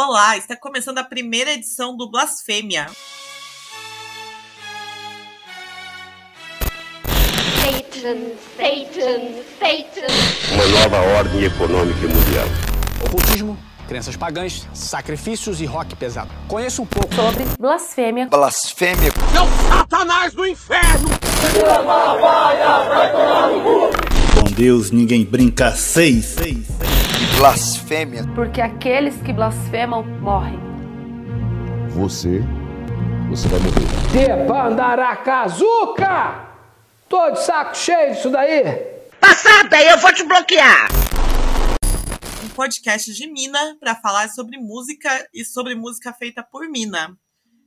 Olá, está começando a primeira edição do Blasfêmia. Satan, Satan, Satan. Uma nova ordem econômica mundial. Ocultismo, crenças pagãs, sacrifícios e rock pesado. Conheço um pouco sobre blasfêmia. Blasfêmia. Meu Satanás do inferno! Com Deus ninguém brinca seis. seis, seis. Blasfêmia. Porque aqueles que blasfemam morrem. Você, você vai morrer. Debandaracazuca! Tô de saco cheio disso daí. Passada, eu vou te bloquear. Um podcast de Mina para falar sobre música e sobre música feita por Mina.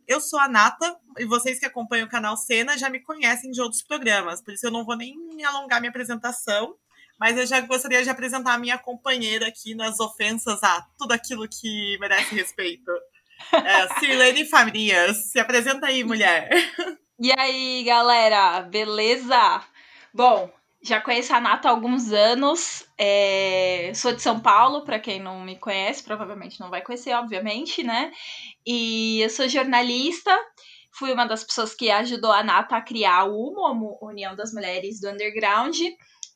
Eu sou a Nata e vocês que acompanham o canal Cena já me conhecem de outros programas, por isso eu não vou nem alongar minha apresentação, mas eu já gostaria de apresentar a minha companheira aqui nas ofensas a tudo aquilo que merece respeito. É, Sirlene Farias, se apresenta aí, mulher. E aí, galera, beleza? Bom, já conheço a Nata há alguns anos. É... Sou de São Paulo, para quem não me conhece, provavelmente não vai conhecer, obviamente, né? E eu sou jornalista. Fui uma das pessoas que ajudou a Nata a criar o UMO, União das Mulheres do Underground.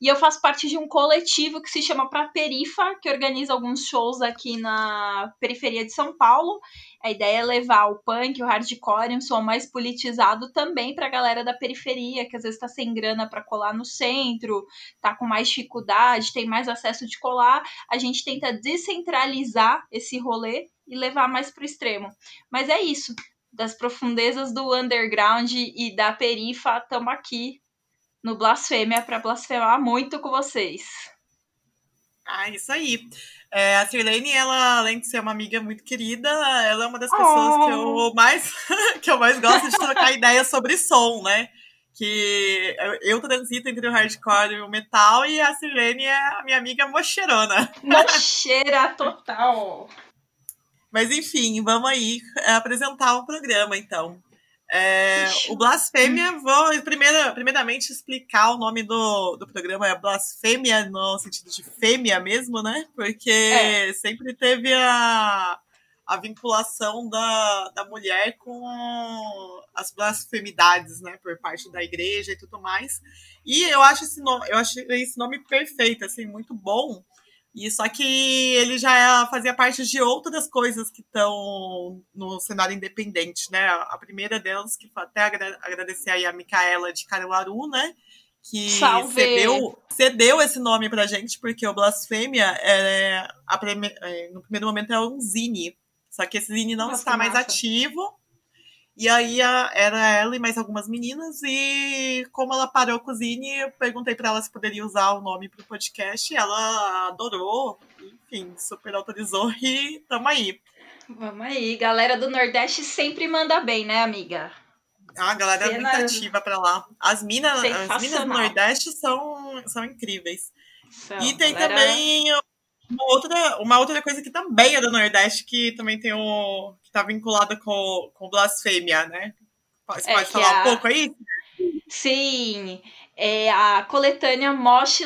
E eu faço parte de um coletivo que se chama Pra Perifa, que organiza alguns shows aqui na periferia de São Paulo. A ideia é levar o punk, o hardcore, um som mais politizado também pra galera da periferia, que às vezes tá sem grana para colar no centro, tá com mais dificuldade, tem mais acesso de colar. A gente tenta descentralizar esse rolê e levar mais pro extremo. Mas é isso. Das profundezas do underground e da perifa, estamos aqui no Blasfêmia para blasfemar muito com vocês. Ah, isso aí. É, a Sirlene, ela, além de ser uma amiga muito querida, ela é uma das pessoas oh. que, eu mais, que eu mais gosto de trocar ideias sobre som, né? Que eu transito entre o hardcore e o metal, e a Sirlene é a minha amiga mocheirona. Mocheira total! Mas enfim, vamos aí apresentar o programa, então. É, o Blasfêmia, vou primeiro, primeiramente explicar o nome do, do programa, é Blasfêmia no sentido de fêmea mesmo, né? Porque é. sempre teve a, a vinculação da, da mulher com as blasfemidades, né? Por parte da igreja e tudo mais. E eu acho esse nome, eu acho esse nome perfeito, assim, muito bom. E só que ele já fazia parte de outras coisas que estão no cenário independente, né? A primeira delas, que até agradecer aí a Micaela de Caruaru, né? Que cedeu, cedeu esse nome pra gente, porque o Blasfêmia é, a, é, no primeiro momento é um zine. Só que esse zine não Nossa, está mais ativo. E aí a, era ela e mais algumas meninas, e como ela parou o Zine, eu perguntei para ela se poderia usar o nome para o podcast, e ela adorou, enfim, super autorizou, e tamo aí. Vamos aí, galera do Nordeste sempre manda bem, né, amiga? Ah, a galera Cena... é muito ativa pra lá. As minas, as minas do Nordeste são, são incríveis. São, e tem galera... também uma outra, uma outra coisa que também é do Nordeste, que também tem o. que tá vinculada com, com blasfêmia, né? Você é pode falar a... um pouco aí? Sim, é a coletânea Mosh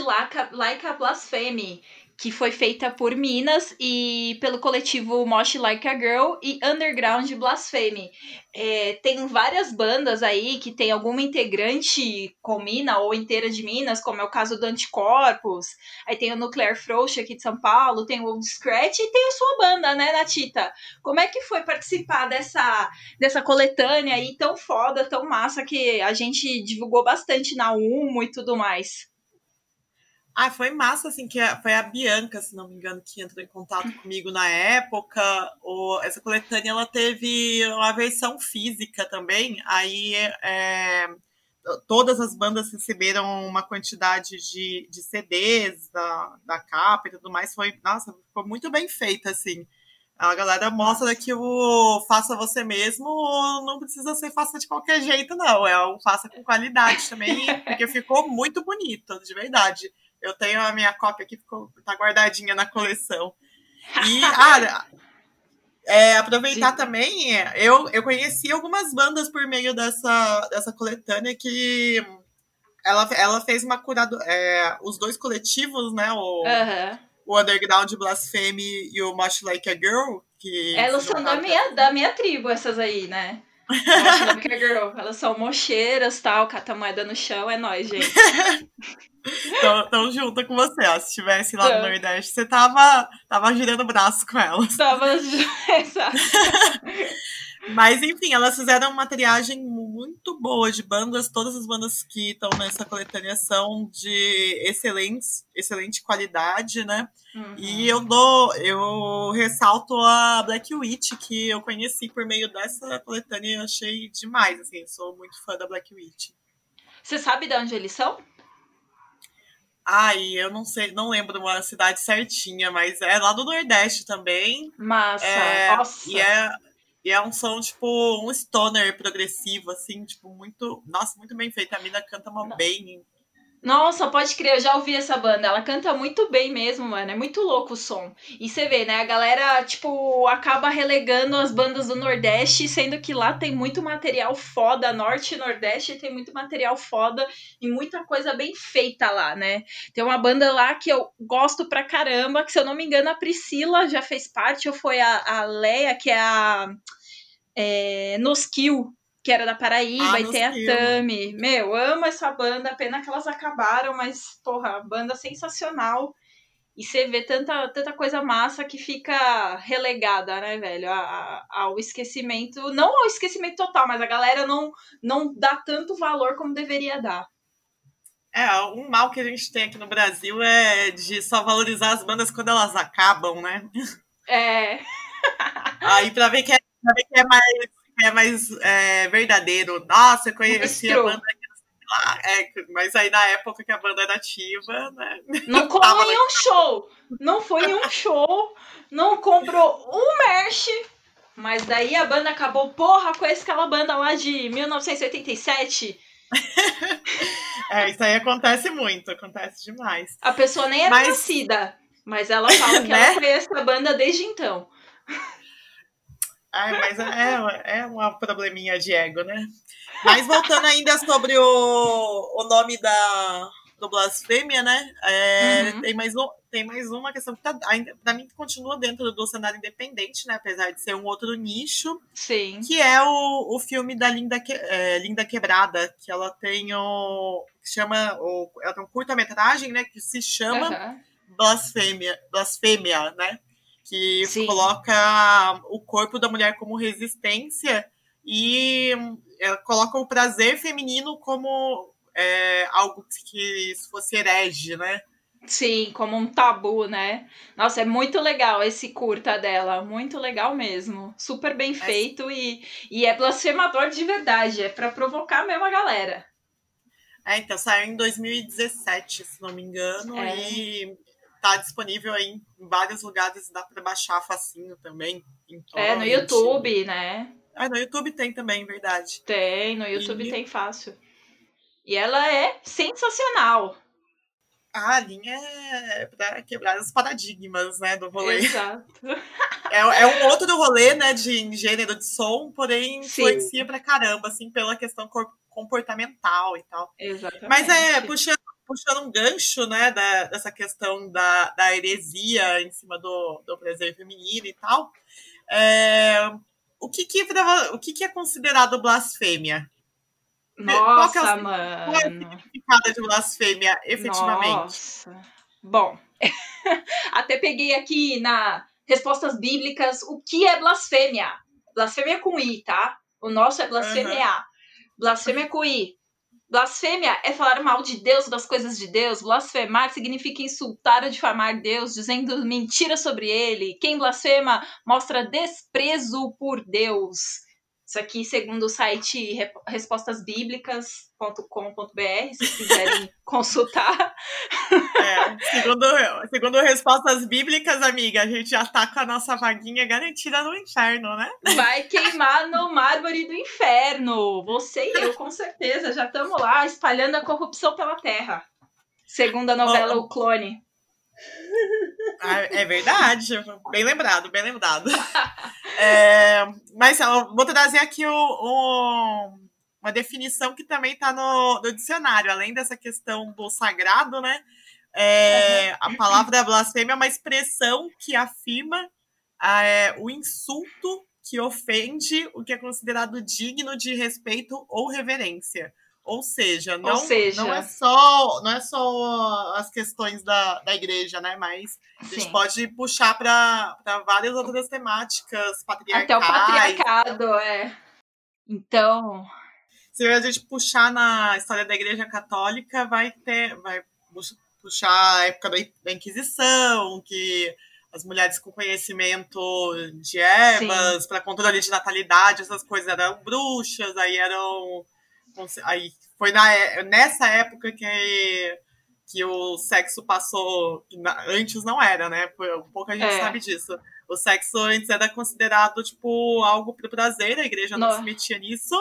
Like a Blasphemy, que foi feita por Minas e pelo coletivo Mosh Like a Girl e Underground Blasphemy. É, tem várias bandas aí que tem alguma integrante com Mina ou inteira de Minas, como é o caso do Anticorpos. Aí tem o Nuclear Frouxa aqui de São Paulo, tem o Old Scratch e tem a sua banda, né, Natita? Como é que foi participar dessa, dessa coletânea aí tão foda, tão massa que a gente divulgou bastante na UMO e tudo mais? Ah, foi massa, assim, que foi a Bianca, se não me engano, que entrou em contato comigo na época. O, essa coletânea, ela teve uma versão física também. Aí, é, todas as bandas receberam uma quantidade de, de CDs da, da capa e tudo mais. Foi, nossa, foi muito bem feita, assim. A galera mostra que o faça você mesmo não precisa ser faça de qualquer jeito, não. É o faça com qualidade também, porque ficou muito bonito, de verdade. Eu tenho a minha cópia aqui, ficou, tá guardadinha na coleção. E, ah, é, aproveitar Sim. também, eu, eu conheci algumas bandas por meio dessa, dessa coletânea que ela, ela fez uma curada. É, os dois coletivos, né? O, o Underground Blasphemy e o Much Like a Girl, que Elas são da minha, da minha tribo, essas aí, né? Mocha Girl. Elas são mocheiras, tal, cata moeda no chão, é nóis, gente. Tão, tão junto com você, ó. Se estivesse lá no Tão. Nordeste, você tava, tava girando o braço com elas. Tava. Exato. Mas enfim, elas fizeram uma triagem muito boa de bandas. Todas as bandas que estão nessa coletânea são de excelentes, excelente qualidade, né? Uhum. E eu dou, eu ressalto a Black Witch, que eu conheci por meio dessa coletânea e eu achei demais, assim, sou muito fã da Black Witch. Você sabe de onde eles são? Ai, eu não sei, não lembro uma cidade certinha, mas é lá do Nordeste também. Massa. É, Nossa. E é, e é um som, tipo, um stoner progressivo, assim, tipo, muito. Nossa, muito bem feito. A mina canta uma bem. Nossa, pode crer, eu já ouvi essa banda. Ela canta muito bem mesmo, mano. É muito louco o som. E você vê, né? A galera, tipo, acaba relegando as bandas do Nordeste, sendo que lá tem muito material foda. Norte e Nordeste tem muito material foda e muita coisa bem feita lá, né? Tem uma banda lá que eu gosto pra caramba, que se eu não me engano, a Priscila já fez parte, ou foi a, a Leia, que é a. É, Noskill, que era da Paraíba, Ah, e tem a. Tami. Meu, amo essa banda, pena que elas acabaram, mas, porra, banda sensacional. E você vê tanta, tanta coisa massa que fica relegada, né, velho, a- a- ao esquecimento. Não ao esquecimento total, mas a galera não, não dá tanto valor como deveria dar. É, um mal que a gente tem aqui no Brasil é de só valorizar as bandas quando elas acabam, né? É. Aí pra ver que é, ver que é mais, é mais é, verdadeiro. Nossa, eu conheci a banda lá. É, mas aí na época que a banda era ativa, né? Não Tava colou lá. em um show. Não foi em um show. Não comprou um merch. Mas daí a banda acabou, porra, com aquela banda lá de 1987. É, isso aí acontece muito, acontece demais. A pessoa nem era Mas- nascida. Mas ela fala que Né? ela conhece a banda desde então. Ai, mas é, é uma probleminha de ego, né? Mas voltando ainda sobre o, o nome da, do Blasfêmia, né? É, Uhum. tem, mais um, tem mais uma questão que tá, ainda, pra mim continua dentro do cenário independente, né? Apesar de ser um outro nicho, Sim. que é o, o filme da Linda, Que- é, Linda Quebrada, que ela tem o. chama. O, ela tem um curta-metragem, né? Que se chama Aham. blasfêmia, blasfêmia, né? Que Sim. coloca o corpo da mulher como resistência e é, coloca o prazer feminino como é, algo que se fosse herege, né? Sim, como um tabu, né? Nossa, é muito legal esse curta dela. Muito legal mesmo. Super bem feito e, e é blasfemador de verdade. É pra provocar mesmo a galera. É, então saiu em 2017, se não me engano, É. e tá disponível aí em vários lugares, dá para baixar facinho também. É, no. YouTube, né? Ah, no YouTube tem também, verdade. Tem, no YouTube E- tem fácil. E ela é sensacional. Ah, a linha é para quebrar os paradigmas, né, do rolê. Exato. É, é um outro rolê, né, de gênero de som, porém Sim. influencia pra caramba, assim, pela questão comportamental e tal. Exatamente. Mas é, puxando, puxando um gancho, né, da- dessa questão da, da heresia em cima do, do prazer feminino e tal, é, o, que que, o que que é considerado blasfêmia? Qual que é o Nossa, mano. Significado de blasfêmia, efetivamente? Nossa. Bom, até peguei aqui na respostas bíblicas o que é blasfêmia. Blasfêmia com I, tá? O nosso é blasfêmia. Blasfêmia com I. Blasfêmia é falar mal de Deus, das coisas de Deus. Blasfemar significa insultar ou difamar Deus, dizendo mentiras sobre ele. Quem blasfema mostra desprezo por Deus. Isso aqui, segundo o site respostasbíblicas.com.br, se quiserem consultar. É, segundo, segundo respostas bíblicas, amiga, a gente já tá com a nossa vaguinha garantida no inferno, né? Vai queimar no mármore do inferno. Você e eu, com certeza, já estamos lá espalhando a corrupção pela terra. Segundo a novela O Clone. Ah, É verdade, bem lembrado, bem lembrado. É, mas vou trazer aqui o, o- uma definição que também está no, no dicionário, além dessa questão do sagrado, né? É, a palavra blasfêmia é uma expressão que afirma é, o insulto que ofende o que é considerado digno de respeito ou reverência. Ou seja, não, Ou seja- não é só não é só as questões da, da igreja, né? Mas a gente Sim. pode puxar para várias outras temáticas patriarcais. Até o patriarcado, é. Então, Se a gente puxar na história da Igreja Católica, vai ter, vai pu- puxar a época da Inquisição, que as mulheres com conhecimento de ervas para controle de natalidade, essas coisas eram bruxas, aí eram aí foi na, é- nessa época que que o sexo passou antes não era, né? Pouca gente É. sabe disso. O sexo antes era considerado tipo algo pro prazer, a igreja não No- se metia nisso.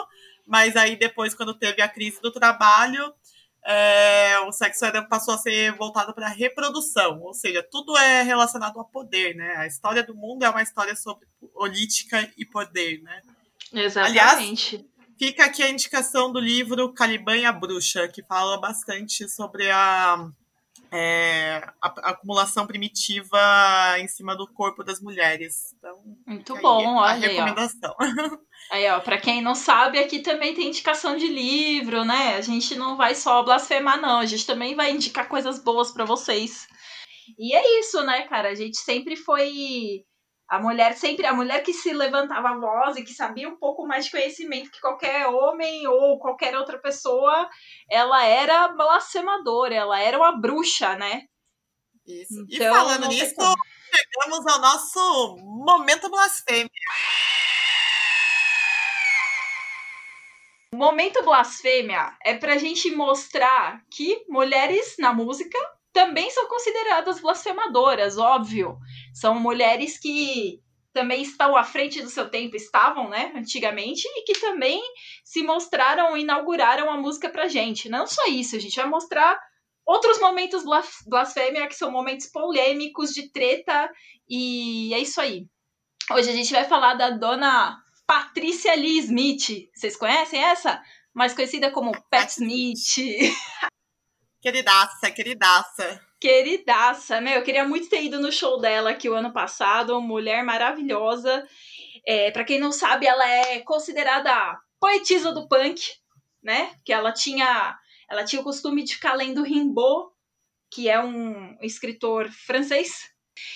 Mas aí depois, quando teve a crise do trabalho, é, o sexo era, passou a ser voltado para reprodução, ou seja, tudo é relacionado ao poder, né? A história do mundo é uma história sobre política e poder, né? exatamente. Fica aqui a indicação do livro Caliban e a Bruxa, que fala bastante sobre a, é, a- a acumulação primitiva em cima do corpo das mulheres. Então, Muito bom, aí a olha aí, ó. recomendação. Aí, ó, pra quem não sabe, aqui também tem indicação de livro, né? A gente não vai só blasfemar, não. A gente também vai indicar coisas boas pra vocês. E é isso, né, cara? A gente sempre foi. A mulher sempre, a mulher que se levantava a voz e que sabia um pouco mais de conhecimento que qualquer homem ou qualquer outra pessoa, ela era blasfemadora, ela era uma bruxa, né? Isso. e Então, falando não tem nisso, como. chegamos ao nosso momento blasfêmia. Momento blasfêmia é pra gente mostrar que mulheres na música também são consideradas blasfemadoras, óbvio. São mulheres que também estão à frente do seu tempo, estavam, né, antigamente, e que também se mostraram, inauguraram a música pra gente. Não só isso, a gente vai mostrar outros momentos blas- blasfêmia, que são momentos polêmicos, de treta, e é isso aí. Hoje a gente vai falar da dona Patrícia Lee Smith. Vocês conhecem essa? Mais conhecida como Pat Smith. Queridaça, queridaça. Queridaça, meu, eu queria muito ter ido no show dela aqui o ano passado, mulher maravilhosa. É, para quem não sabe, ela é considerada a poetisa do punk, né? Que ela tinha, ela tinha o costume de ficar lendo Rimbaud, que é um escritor francês.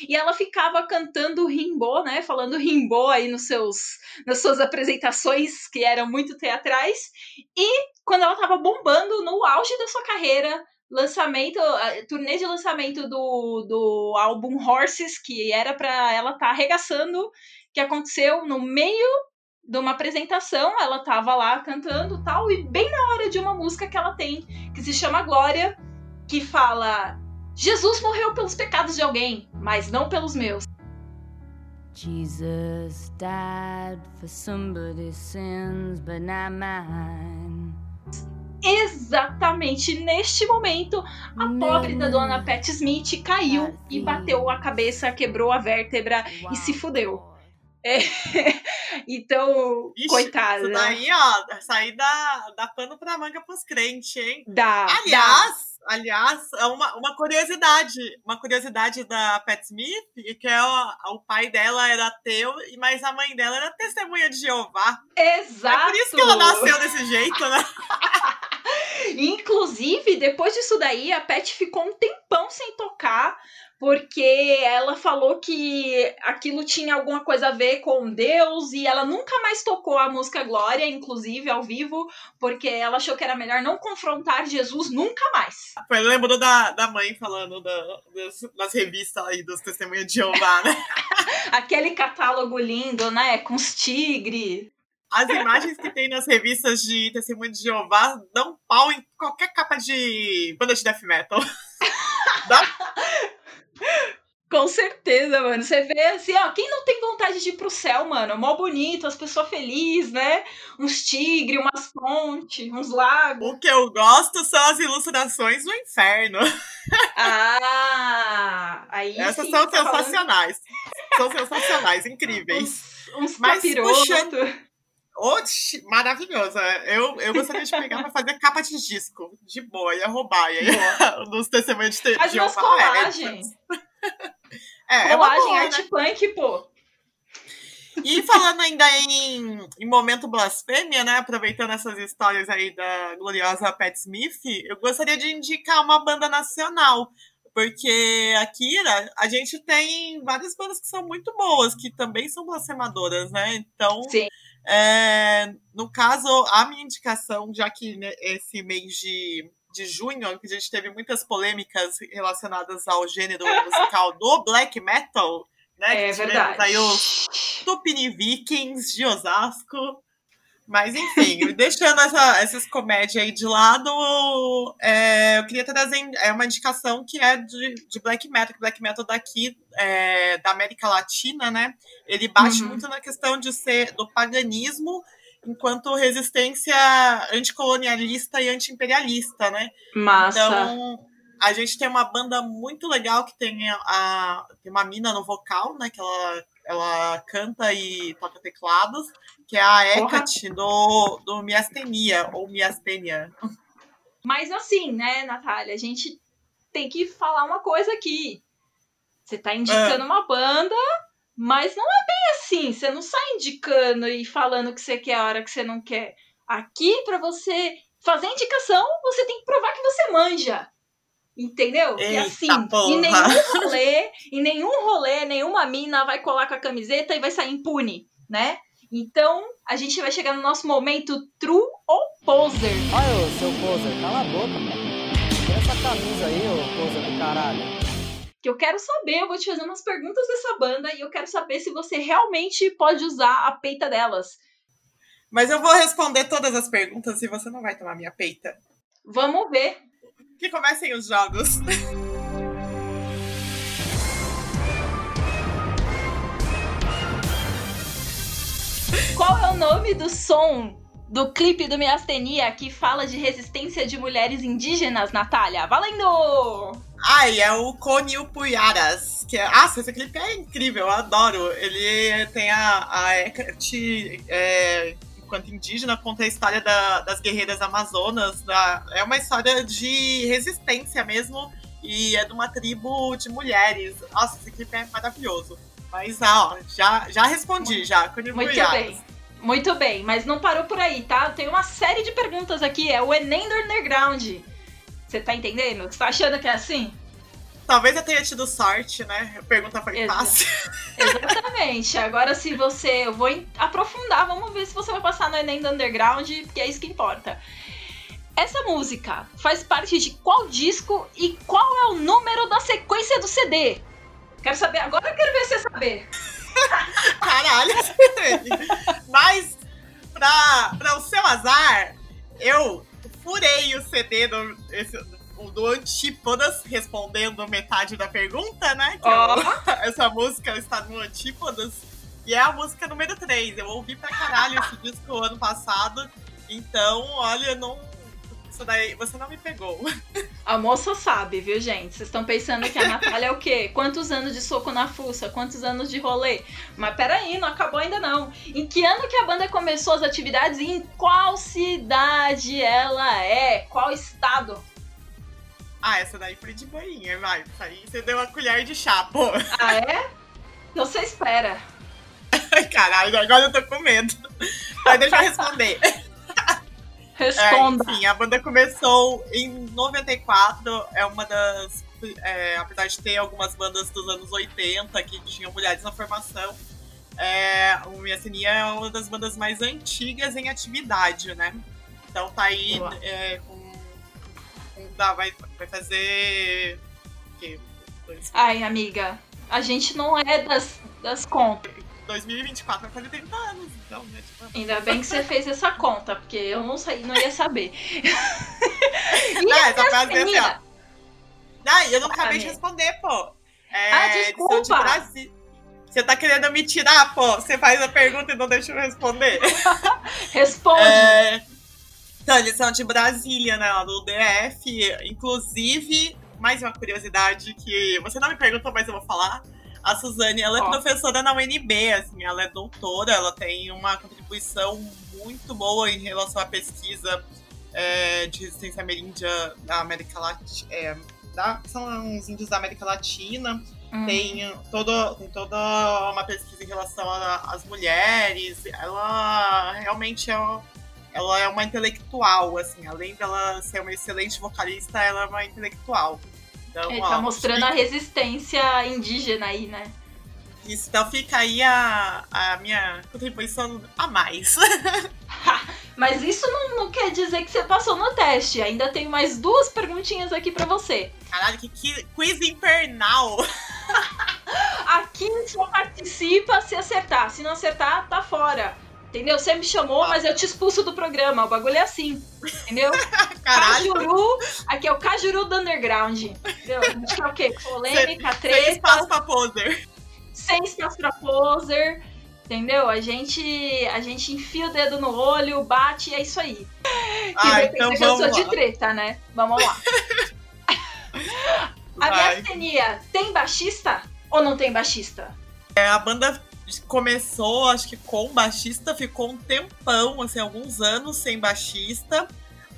E ela ficava cantando Rimbaud, né? Falando Rimbaud aí nos seus, nas suas apresentações, que eram muito teatrais. E quando ela tava bombando no auge da sua carreira, lançamento, turnê de lançamento do, do álbum Horses, que era pra ela estar tá arregaçando, que aconteceu no meio de uma apresentação, ela tava lá cantando tal, e bem na hora de uma música que ela tem, que se chama Glória, que fala: Jesus morreu pelos pecados de alguém, mas não pelos meus. Jesus died for somebody's sins, but not mine. Exatamente neste momento, a pobre da dona Pat Smith caiu e bateu a cabeça, quebrou a vértebra e se fudeu. É. Então, Ixi, coitada. Isso daí, ó, sair da, da pano pra manga pros crentes, hein? Dá, aliás, aliás, é uma, uma curiosidade, uma curiosidade da Pat Smith, e que é o, o pai dela era ateu, e mas a mãe dela era testemunha de Jeová. Exato. É por isso que ela nasceu desse jeito, né? Inclusive, depois disso daí, a Pat ficou um tempão sem tocar, porque ela falou que aquilo tinha alguma coisa a ver com Deus e ela nunca mais tocou a música Glória, inclusive ao vivo, porque ela achou que era melhor não confrontar Jesus nunca mais. Foi, lembrou da, da mãe falando da, das, das revistas aí dos testemunhos de Jeová, né? Aquele catálogo lindo, né? Com os tigres. As imagens que tem nas revistas de Testemunho de Jeová dão pau em qualquer capa de banda de death metal. Dá Com certeza, mano. Você vê assim, ó, quem não tem vontade de ir pro céu, mano? Mó bonito, as pessoas felizes, né? Uns tigres, umas fontes, uns lagos. O que eu gosto são as ilustrações do inferno. Ah! Aí Essas são tá falando sensacionais. São sensacionais, incríveis. Uns Mas capiroto. puxando- Oxi, maravilhosa. Eu, eu gostaria de pegar pra fazer capa de disco. De boa, ia roubar. Ia, nos testemunhos de umas Jeová. é, colagens. É, é Colagem, boa, né? arte punk, pô. E falando ainda em, em momento blasfêmia, né? Aproveitando essas histórias aí da gloriosa Pat Smith, eu gostaria de indicar uma banda nacional. Porque aqui né, a gente tem várias bandas que são muito boas, que também são blasfemadoras, né? Então, é, no caso, a minha indicação, já que né, esse mês de, de junho, que a gente teve muitas polêmicas relacionadas ao gênero musical do black metal, né? É que tivemos verdade. Aí os Tupini Vikings de Osasco. Mas enfim, deixando essa, essas comédias aí de lado, é, eu queria trazer é uma indicação que é de, de black metal, que black metal daqui é, da América Latina, né? Ele bate Uhum. muito na questão de ser do paganismo enquanto resistência anticolonialista e antiimperialista, né? Massa. Então, a gente tem uma banda muito legal que tem a, tem uma mina no vocal, né? Que ela, ela canta e toca teclados, que é a. Hecate do, do Miastenia, ou Miastenia. Mas assim, né, Natália, a gente tem que falar uma coisa aqui. Você tá indicando uma banda, mas não é bem assim. Você não sai indicando e falando o que você quer a hora que você não quer. Aqui, pra você fazer indicação, você tem que provar que você manja. Entendeu? e Eita assim, porra. em nenhum rolê, em nenhum rolê, nenhuma mina vai colar com a camiseta e vai sair impune, né? Então, a gente vai chegar no nosso momento true ou poser. Olha, ô, seu poser, cala a boca, mano. Tira essa camisa aí, ô poser do caralho. que eu quero saber, eu vou te fazer umas perguntas dessa banda e eu quero saber se você realmente pode usar a peita delas. Mas eu vou responder todas as perguntas e você não vai tomar minha peita. Vamos ver. Que comecem os jogos. Qual é o nome do som do clipe do Miastenia que fala de resistência de mulheres indígenas, Natália? Valendo! Ai, é o Conil Puyaras. Que é... Ah, esse clipe é incrível, eu adoro. Ele tem a, a Hecate é, enquanto indígena, conta a história da- das guerreiras amazonas. da- É uma história de resistência mesmo. E é de uma tribo de mulheres. Nossa, esse clipe é maravilhoso. Mas, ah, ó, já, já respondi, já. Conil Muito bem. Muito bem, mas não parou por aí, tá? Tem uma série de perguntas aqui, é o Enem do Underground. Você tá entendendo? Você tá achando que é assim? Talvez eu tenha tido sorte, né? A pergunta foi Exa- fácil. Exatamente. Agora, se você. Eu vou aprofundar, vamos ver se você vai passar no Enem do Underground, porque é isso que importa. Essa música faz parte de qual disco e qual é o número da sequência do CD? Quero saber, agora eu quero ver você saber. Caralho. Mas, pra, pra o seu azar, eu furei o CD do, esse, o do Antípodas, respondendo metade da pergunta, né? Que eu- essa música está no Antípodas. E é a música número 3. Eu ouvi pra caralho esse disco ano passado. Então, olha, não. Isso daí, você não me pegou. A moça sabe, viu, gente? Vocês estão pensando que a Natália é o quê? Quantos anos de soco na fuça? Quantos anos de rolê? Mas peraí, não acabou ainda não. Em que ano que a banda começou as atividades e em qual cidade ela é? Qual estado? Ah, essa daí foi de boinha, vai. Aí você deu uma colher de chá, pô. Ah, é? Então você espera. Ai, caralho, agora eu tô com medo. Mas deixa eu responder. Responda. É, enfim, a banda começou em 94, é uma das. é, apesar de ter algumas bandas dos anos 80 que tinham mulheres na formação, é, o Miacinia é uma das bandas mais antigas em atividade, né? Então tá aí é, dá, vai, vai fazer. O quê? Dois- Ai, amiga, a gente não é das, das contas. 2024 vai fazer 30 anos, então, né? Tipo, Ainda bem que você fez essa conta, porque eu não, sei, não ia saber. a essa frase é assim, ó. Não, eu não Ah, acabei de responder, pô. É, Ah, desculpa. de Você tá querendo me tirar, pô? Você faz a pergunta e não deixa eu responder. Responde. É, Então, eles são de Brasília, né? Lá do DF. Inclusive, mais uma curiosidade que você não me perguntou, mas eu vou falar. A Suzane, ela é Ó. professora na UNB, assim, ela é doutora, ela tem uma contribuição muito boa em relação à pesquisa é, de resistência ameríndia da América Latina. É, da- são os índios da América Latina. Hum. Tem, todo, tem toda uma pesquisa em relação às mulheres. Ela realmente é, ela é uma intelectual, assim. Além dela ser uma excelente vocalista, ela é uma intelectual. Então, Ele ó, tá mostrando a fica- resistência indígena aí, né? Isso, então fica aí a, a minha contribuição a mais. Mas isso não, não quer dizer que você passou no teste. Ainda tem mais duas perguntinhas aqui pra você. Caralho, que, que quiz infernal! Aqui só participa se acertar. Se não acertar, tá fora. Entendeu? Você me chamou, mas eu te expulso do programa. O bagulho é assim. Entendeu? Caralho. Cajuru. Aqui é o Cajuru do Underground. Entendeu? A gente quer o quê? Polêmica, Sem treta. espaço pra poser. sem espaço pra poser, entendeu? A gente, a gente enfia o dedo no olho, bate e é isso aí. Que Ah, vai então vamos de lá. treta, né? Vamos lá. A Vai. miastenia tem baixista ou não tem baixista? É, a banda começou, acho que com baixista, ficou um tempão, assim, alguns anos sem baixista.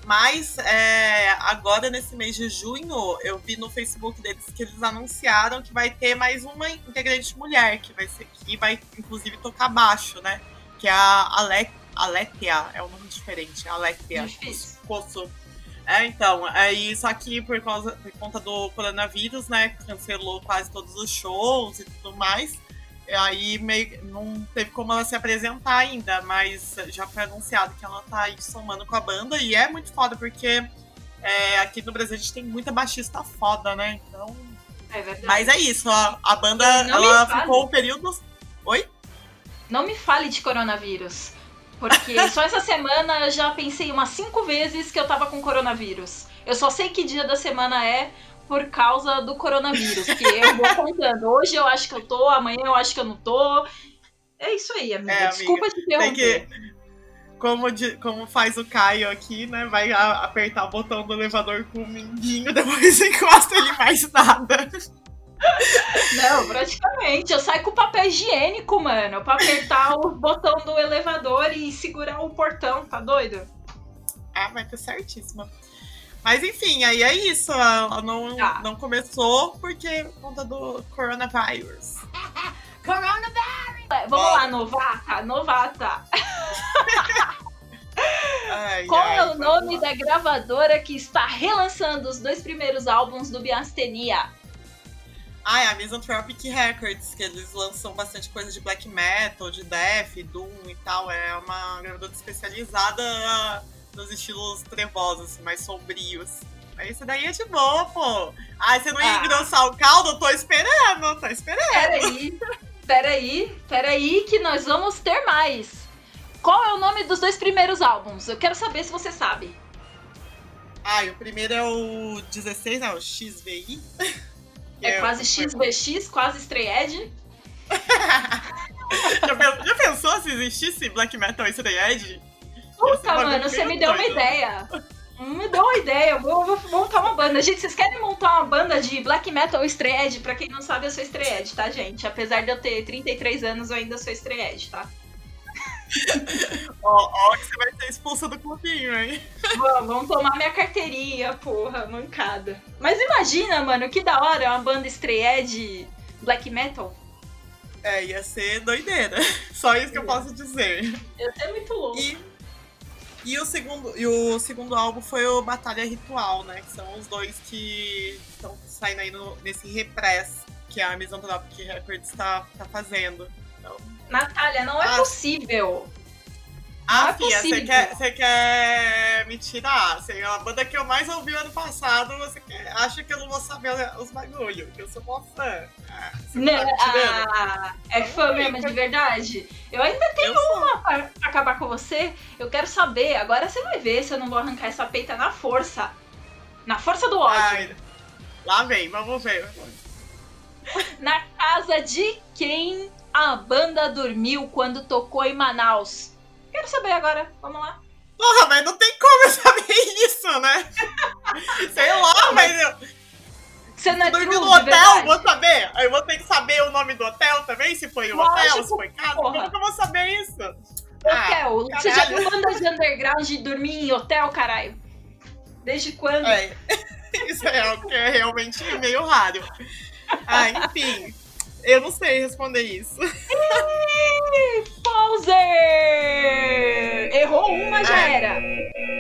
Mas é, agora, nesse mês de junho, eu vi no Facebook deles que eles anunciaram que vai ter mais uma integrante mulher, que vai ser que vai, inclusive, tocar baixo, né? Que é a Ale, Aletia, é um nome diferente, Aletia. Coço. É, então, aí, só que por, causa, por conta do coronavírus, né, cancelou quase todos os shows e tudo mais. Aí meio, não teve como ela se apresentar ainda, mas já foi anunciado que ela tá aí somando com a banda e é muito foda, porque é, aqui no Brasil a gente tem muita baixista foda, né? Então. É verdade. Mas é isso, ó, a banda ela ficou um período. Oi? Não me fale de coronavírus. Porque só essa semana eu já pensei umas cinco vezes que eu tava com coronavírus. Eu só sei que dia da semana é por causa do coronavírus. Que eu vou contando. Hoje eu acho que eu tô, amanhã eu acho que eu não tô. É isso aí, amiga. É, amiga, Desculpa te interromper. que. Como, de- como faz o Caio aqui, né? Vai a- apertar o botão do elevador com o mindinho, depois encosta ele mais nada. Não, praticamente. Eu saio com papel higiênico, mano, pra apertar o botão do elevador e segurar o portão, tá doido? Ah, vai ter certíssima. Mas enfim, aí é isso. Ela não, Tá. não começou porque por conta do coronavírus. É, Vamos lá, novata, novata. Ai, Qual ai, é o nome lá. da gravadora que está relançando os dois primeiros álbuns do Biastenia? Ah, é a Misanthropic Records, que eles lançam bastante coisa de black metal, de death, doom e tal. É uma gravadora especializada nos estilos trevosos, assim, mais sombrios. Mas isso daí é de boa, pô. Ah, você não ia Ah. engrossar o caldo? Tô esperando, tô esperando. Peraí, peraí, peraí, que nós vamos ter mais. Qual é o nome dos dois primeiros álbuns? Eu quero saber se você sabe. Ah, o primeiro é o 16, não, o XVI. que É quase XBX, quase Strayed. Já, pen- já pensou se existisse black metal e Stray Edge? Puta, mano, você muito me deu uma ideia. Me deu uma ideia, eu vou, vou montar uma banda. Gente, vocês querem montar uma banda de black metal ou Strayed? Pra quem não sabe, eu sou Strayed, tá, gente? Apesar de eu ter 33 anos, eu ainda sou Strayed, tá? Ó, ó, que você vai ser expulsa do clubinho, hein? Vamos, tomar minha carteirinha, porra, mancada. Mas imagina, mano, que da hora uma banda Strayed black metal. É, ia ser doideira. Só isso que eu posso dizer. Ia ser muito louco. E, e, o segundo, e o segundo álbum foi o Batalha Ritual, né? Que são os dois que estão saindo aí no- nesse repress que a Misanthropic Records tá, tá fazendo. Então, Natália, não é Ah. possível. Ah, Não é Fia, você quer, quer me tirar? Assim, a banda que eu mais ouvi ano passado, você quer, acha que eu não vou saber os bagulho, que eu sou mó fã. Ah, Né? tá? Ah, é fã mesmo de verdade? Eu ainda tenho Eu sou. uma pra, pra acabar com você. Eu quero saber. Agora você vai ver se eu não vou arrancar essa peita na força. Na força do ódio. Ai, lá vem, vamos ver. Na casa de quem a banda dormiu quando tocou em Manaus? Quero saber agora. Vamos lá. Porra, mas não tem como eu saber isso, né? Sei lá, mas eu Você não é dormi true, no de hotel, vou saber. Eu vou ter que saber o nome do hotel também, se foi o hotel, se foi casa. porra. Como que eu vou saber isso? Ah, Hotel. Você já viu banda de underground dormir em hotel, caralho? Desde quando? É, isso é algo que é realmente meio raro. Ah, enfim. Eu não sei responder isso. Bowser! Errou uma, já era.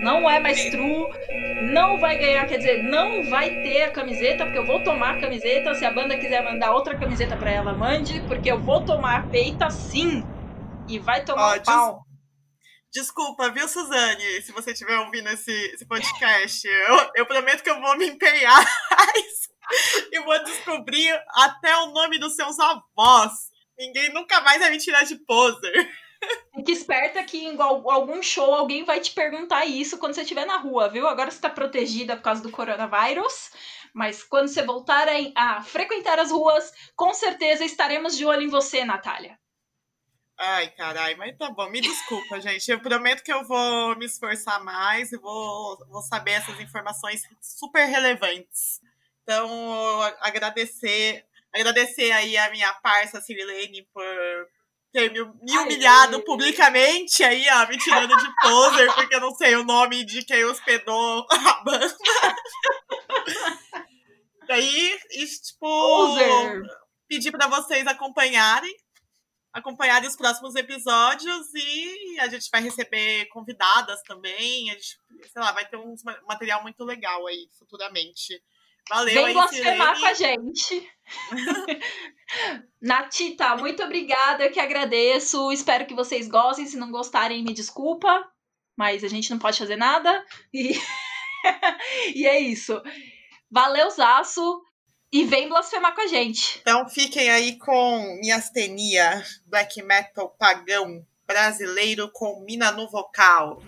Não é mais true. Não vai ganhar, quer dizer, não vai ter a camiseta, porque eu vou tomar a camiseta. Se a banda quiser mandar outra camiseta pra ela, mande, porque eu vou tomar a peita sim. E vai tomar Ó, pau. Desculpa, viu, Suzane, se você estiver ouvindo esse, esse podcast. Eu, eu prometo que eu vou me empenhar e vou descobrir até o nome dos seus avós. Ninguém nunca mais vai me tirar de poser. Fique esperta que em al- algum show alguém vai te perguntar isso quando você estiver na rua, viu? Agora você tá protegida por causa do coronavírus. Mas quando você voltar a, frequentar as ruas, com certeza estaremos de olho em você, Natália. Ai, caralho, mas tá bom. Me desculpa, gente. Eu prometo que eu vou me esforçar mais e vou, vou saber essas informações super relevantes. Então, agradecer, agradecer aí a minha parça Cirilene por ter me, me humilhado publicamente aí, ó, me tirando de poser, porque eu não sei o nome de quem hospedou a banda. Daí, e, tipo, Poser. pedir pra vocês acompanharem acompanharem os próximos episódios e a gente vai receber convidadas também. A gente, sei lá, vai ter um material muito legal aí futuramente. Valeu Vem aí, blasfemar com a gente. Natita, muito obrigada, eu que agradeço. Espero que vocês gostem. Se não gostarem, me desculpa. Mas a gente não pode fazer nada. E, e é isso. Valeu, Zaço. E vem blasfemar com a gente. Então fiquem aí com Miastenia, black metal pagão brasileiro com mina no vocal.